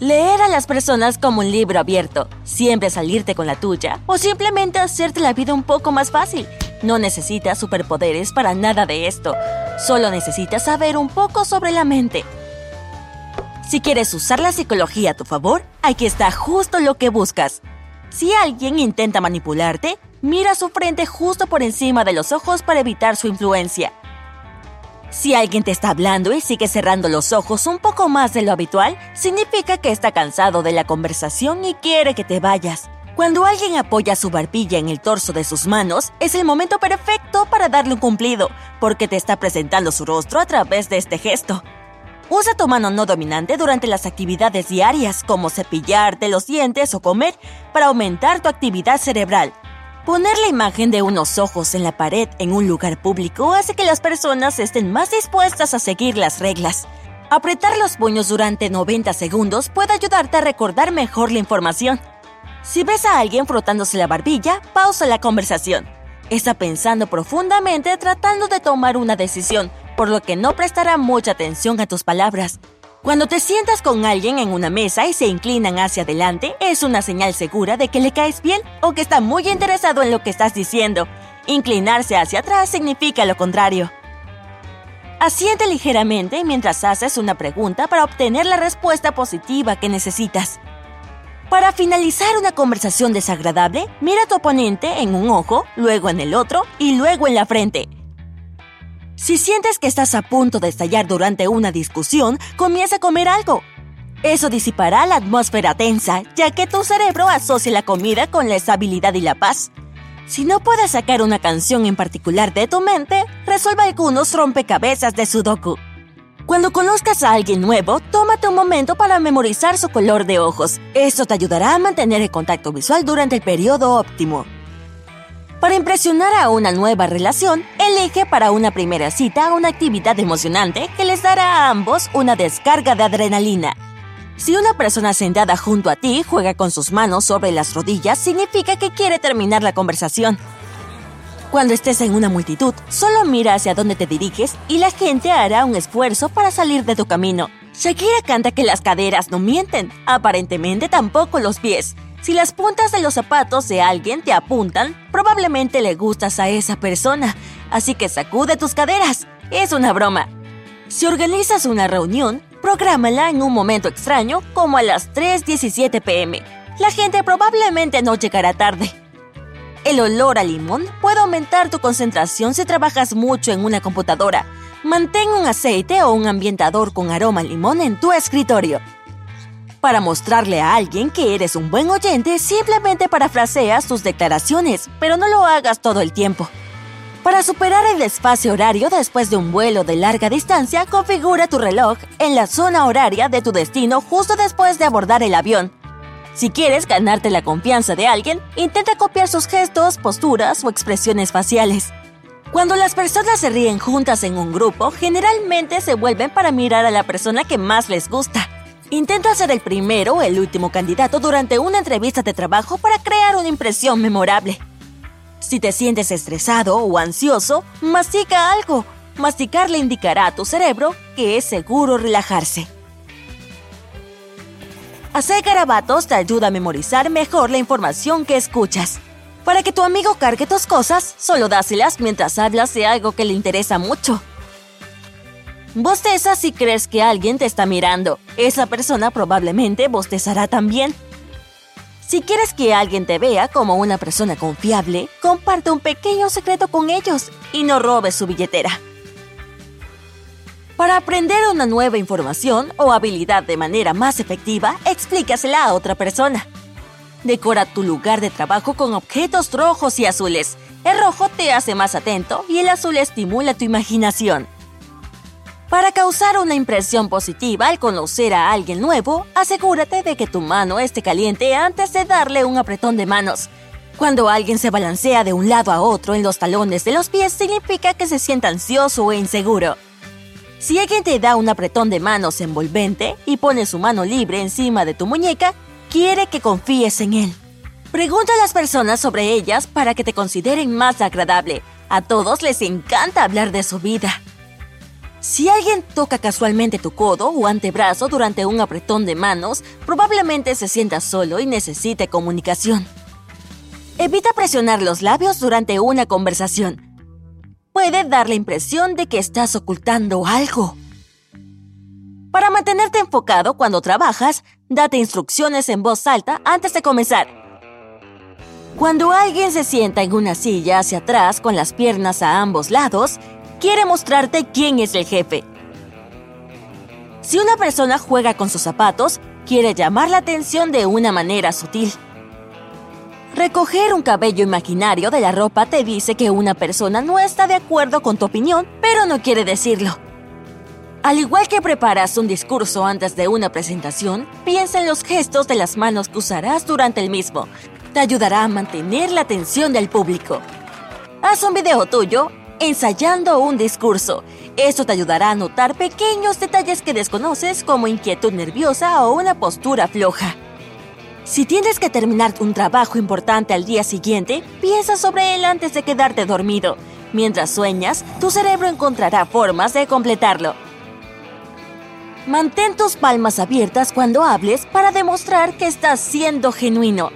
Leer a las personas como un libro abierto, siempre salirte con la tuya o simplemente hacerte la vida un poco más fácil. No necesitas superpoderes para nada de esto, solo necesitas saber un poco sobre la mente. Si quieres usar la psicología a tu favor, aquí está justo lo que buscas. Si alguien intenta manipularte, mira su frente justo por encima de los ojos para evitar su influencia. Si alguien te está hablando y sigue cerrando los ojos un poco más de lo habitual, significa que está cansado de la conversación y quiere que te vayas. Cuando alguien apoya su barbilla en el torso de sus manos, es el momento perfecto para darle un cumplido, porque te está presentando su rostro a través de este gesto. Usa tu mano no dominante durante las actividades diarias, como cepillarte los dientes o comer, para aumentar tu actividad cerebral. Poner la imagen de unos ojos en la pared en un lugar público hace que las personas estén más dispuestas a seguir las reglas. Apretar los puños durante 90 segundos puede ayudarte a recordar mejor la información. Si ves a alguien frotándose la barbilla, pausa la conversación. Está pensando profundamente tratando de tomar una decisión, por lo que no prestará mucha atención a tus palabras. Cuando te sientas con alguien en una mesa y se inclinan hacia adelante, es una señal segura de que le caes bien o que está muy interesado en lo que estás diciendo. Inclinarse hacia atrás significa lo contrario. Asiente ligeramente mientras haces una pregunta para obtener la respuesta positiva que necesitas. Para finalizar una conversación desagradable, mira a tu oponente en un ojo, luego en el otro y luego en la frente. Si sientes que estás a punto de estallar durante una discusión, comienza a comer algo. Eso disipará la atmósfera tensa, ya que tu cerebro asocia la comida con la estabilidad y la paz. Si no puedes sacar una canción en particular de tu mente, resuelve algunos rompecabezas de Sudoku. Cuando conozcas a alguien nuevo, tómate un momento para memorizar su color de ojos. Esto te ayudará a mantener el contacto visual durante el periodo óptimo. Para impresionar a una nueva relación, elige para una primera cita una actividad emocionante que les dará a ambos una descarga de adrenalina. Si una persona sentada junto a ti juega con sus manos sobre las rodillas, significa que quiere terminar la conversación. Cuando estés en una multitud, solo mira hacia dónde te diriges y la gente hará un esfuerzo para salir de tu camino. Shakira canta que las caderas no mienten, aparentemente tampoco los pies. Si las puntas de los zapatos de alguien te apuntan, probablemente le gustas a esa persona, así que sacude tus caderas. Es una broma. Si organizas una reunión, prográmala en un momento extraño como a las 3.17 pm. La gente probablemente no llegará tarde. El olor a limón puede aumentar tu concentración si trabajas mucho en una computadora. Mantén un aceite o un ambientador con aroma limón en tu escritorio. Para mostrarle a alguien que eres un buen oyente, simplemente parafraseas tus declaraciones, pero no lo hagas todo el tiempo. Para superar el espacio horario después de un vuelo de larga distancia, configura tu reloj en la zona horaria de tu destino justo después de abordar el avión. Si quieres ganarte la confianza de alguien, intenta copiar sus gestos, posturas o expresiones faciales. Cuando las personas se ríen juntas en un grupo, generalmente se vuelven para mirar a la persona que más les gusta. Intenta ser el primero o el último candidato durante una entrevista de trabajo para crear una impresión memorable. Si te sientes estresado o ansioso, mastica algo. Masticar le indicará a tu cerebro que es seguro relajarse. Hacer garabatos te ayuda a memorizar mejor la información que escuchas. Para que tu amigo cargue tus cosas, solo dáselas mientras hablas de algo que le interesa mucho. Bosteza si crees que alguien te está mirando. Esa persona probablemente bostezará también. Si quieres que alguien te vea como una persona confiable, comparte un pequeño secreto con ellos y no robes su billetera. Para aprender una nueva información o habilidad de manera más efectiva, explícasela a otra persona. Decora tu lugar de trabajo con objetos rojos y azules. El rojo te hace más atento y el azul estimula tu imaginación. Para causar una impresión positiva al conocer a alguien nuevo, asegúrate de que tu mano esté caliente antes de darle un apretón de manos. Cuando alguien se balancea de un lado a otro en los talones de los pies, significa que se siente ansioso e inseguro. Si alguien te da un apretón de manos envolvente y pone su mano libre encima de tu muñeca, quiere que confíes en él. Pregunta a las personas sobre ellas para que te consideren más agradable. A todos les encanta hablar de su vida. Si alguien toca casualmente tu codo o antebrazo durante un apretón de manos, probablemente se sienta solo y necesite comunicación. Evita presionar los labios durante una conversación. Puede dar la impresión de que estás ocultando algo. Para mantenerte enfocado cuando trabajas, date instrucciones en voz alta antes de comenzar. Cuando alguien se sienta en una silla hacia atrás con las piernas a ambos lados, quiere mostrarte quién es el jefe. Si una persona juega con sus zapatos, quiere llamar la atención de una manera sutil. Recoger un cabello imaginario de la ropa te dice que una persona no está de acuerdo con tu opinión, pero no quiere decirlo. Al igual que preparas un discurso antes de una presentación, piensa en los gestos de las manos que usarás durante el mismo. Te ayudará a mantener la atención del público. Haz un video tuyo ensayando un discurso. Esto te ayudará a notar pequeños detalles que desconoces como inquietud nerviosa o una postura floja. Si tienes que terminar un trabajo importante al día siguiente, piensa sobre él antes de quedarte dormido. Mientras sueñas, tu cerebro encontrará formas de completarlo. Mantén tus palmas abiertas cuando hables para demostrar que estás siendo genuino.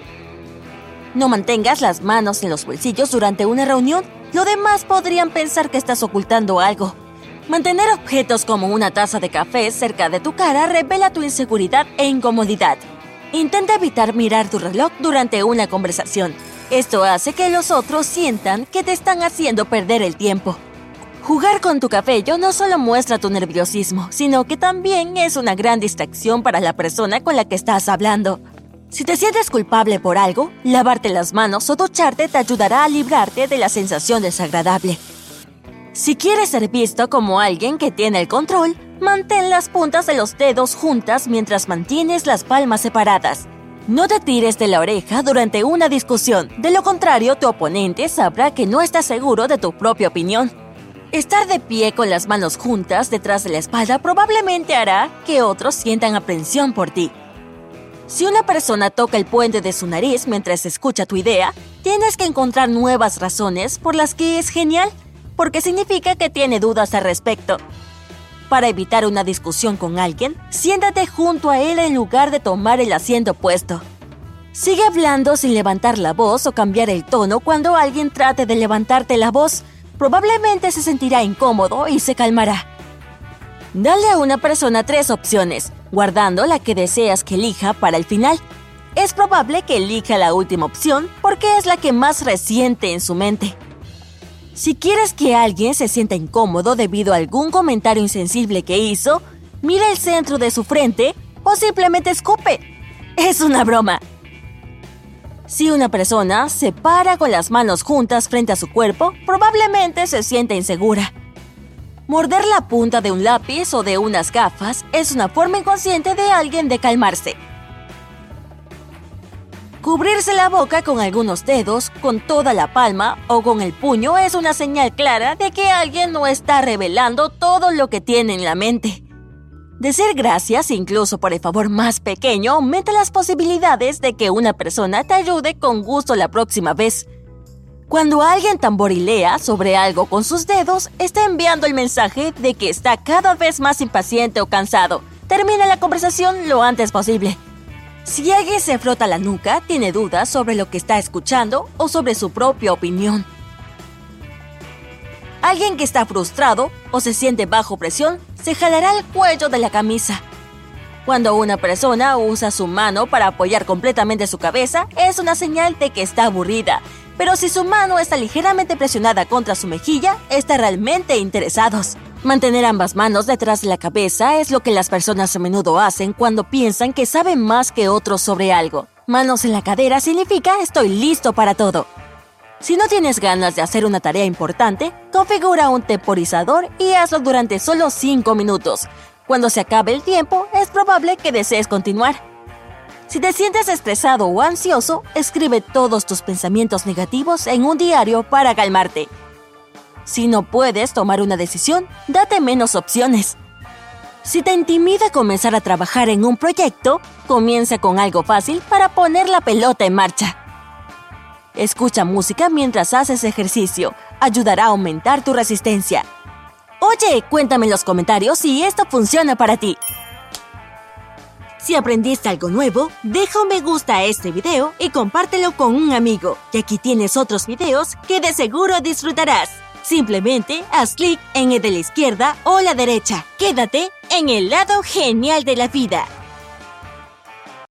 No mantengas las manos en los bolsillos durante una reunión lo demás podrían pensar que estás ocultando algo. Mantener objetos como una taza de café cerca de tu cara revela tu inseguridad e incomodidad. Intenta evitar mirar tu reloj durante una conversación. Esto hace que los otros sientan que te están haciendo perder el tiempo. Jugar con tu cabello no solo muestra tu nerviosismo, sino que también es una gran distracción para la persona con la que estás hablando. Si te sientes culpable por algo, lavarte las manos o ducharte te ayudará a librarte de la sensación desagradable. Si quieres ser visto como alguien que tiene el control, mantén las puntas de los dedos juntas mientras mantienes las palmas separadas. No te tires de la oreja durante una discusión, de lo contrario tu oponente sabrá que no estás seguro de tu propia opinión. Estar de pie con las manos juntas detrás de la espalda probablemente hará que otros sientan aprensión por ti. Si una persona toca el puente de su nariz mientras escucha tu idea, tienes que encontrar nuevas razones por las que es genial, porque significa que tiene dudas al respecto. Para evitar una discusión con alguien, siéntate junto a él en lugar de tomar el asiento opuesto. Sigue hablando sin levantar la voz o cambiar el tono cuando alguien trate de levantarte la voz. Probablemente se sentirá incómodo y se calmará. Dale a una persona tres opciones, guardando la que deseas que elija para el final. Es probable que elija la última opción porque es la que más resiente en su mente. Si quieres que alguien se sienta incómodo debido a algún comentario insensible que hizo, mira el centro de su frente o simplemente escupe. Es una broma. Si una persona se para con las manos juntas frente a su cuerpo, probablemente se sienta insegura. Morder la punta de un lápiz o de unas gafas es una forma inconsciente de alguien de calmarse. Cubrirse la boca con algunos dedos, con toda la palma o con el puño es una señal clara de que alguien no está revelando todo lo que tiene en la mente. Decir gracias, incluso por el favor más pequeño, aumenta las posibilidades de que una persona te ayude con gusto la próxima vez. Cuando alguien tamborilea sobre algo con sus dedos, está enviando el mensaje de que está cada vez más impaciente o cansado. Termina la conversación lo antes posible. Si alguien se frota la nuca, tiene dudas sobre lo que está escuchando o sobre su propia opinión. Alguien que está frustrado o se siente bajo presión se jalará el cuello de la camisa. Cuando una persona usa su mano para apoyar completamente su cabeza, es una señal de que está aburrida pero si su mano está ligeramente presionada contra su mejilla, está realmente interesados. Mantener ambas manos detrás de la cabeza es lo que las personas a menudo hacen cuando piensan que saben más que otros sobre algo. Manos en la cadera significa estoy listo para todo. Si no tienes ganas de hacer una tarea importante, configura un temporizador y hazlo durante solo 5 minutos. Cuando se acabe el tiempo, es probable que desees continuar. Si te sientes estresado o ansioso, escribe todos tus pensamientos negativos en un diario para calmarte. Si no puedes tomar una decisión, date menos opciones. Si te intimida comenzar a trabajar en un proyecto, comienza con algo fácil para poner la pelota en marcha. Escucha música mientras haces ejercicio, ayudará a aumentar tu resistencia. Oye, cuéntame en los comentarios si esto funciona para ti. Si aprendiste algo nuevo, deja un me gusta a este video y compártelo con un amigo. Y aquí tienes otros videos que de seguro disfrutarás. Simplemente haz clic en el de la izquierda o la derecha. Quédate en el lado genial de la vida.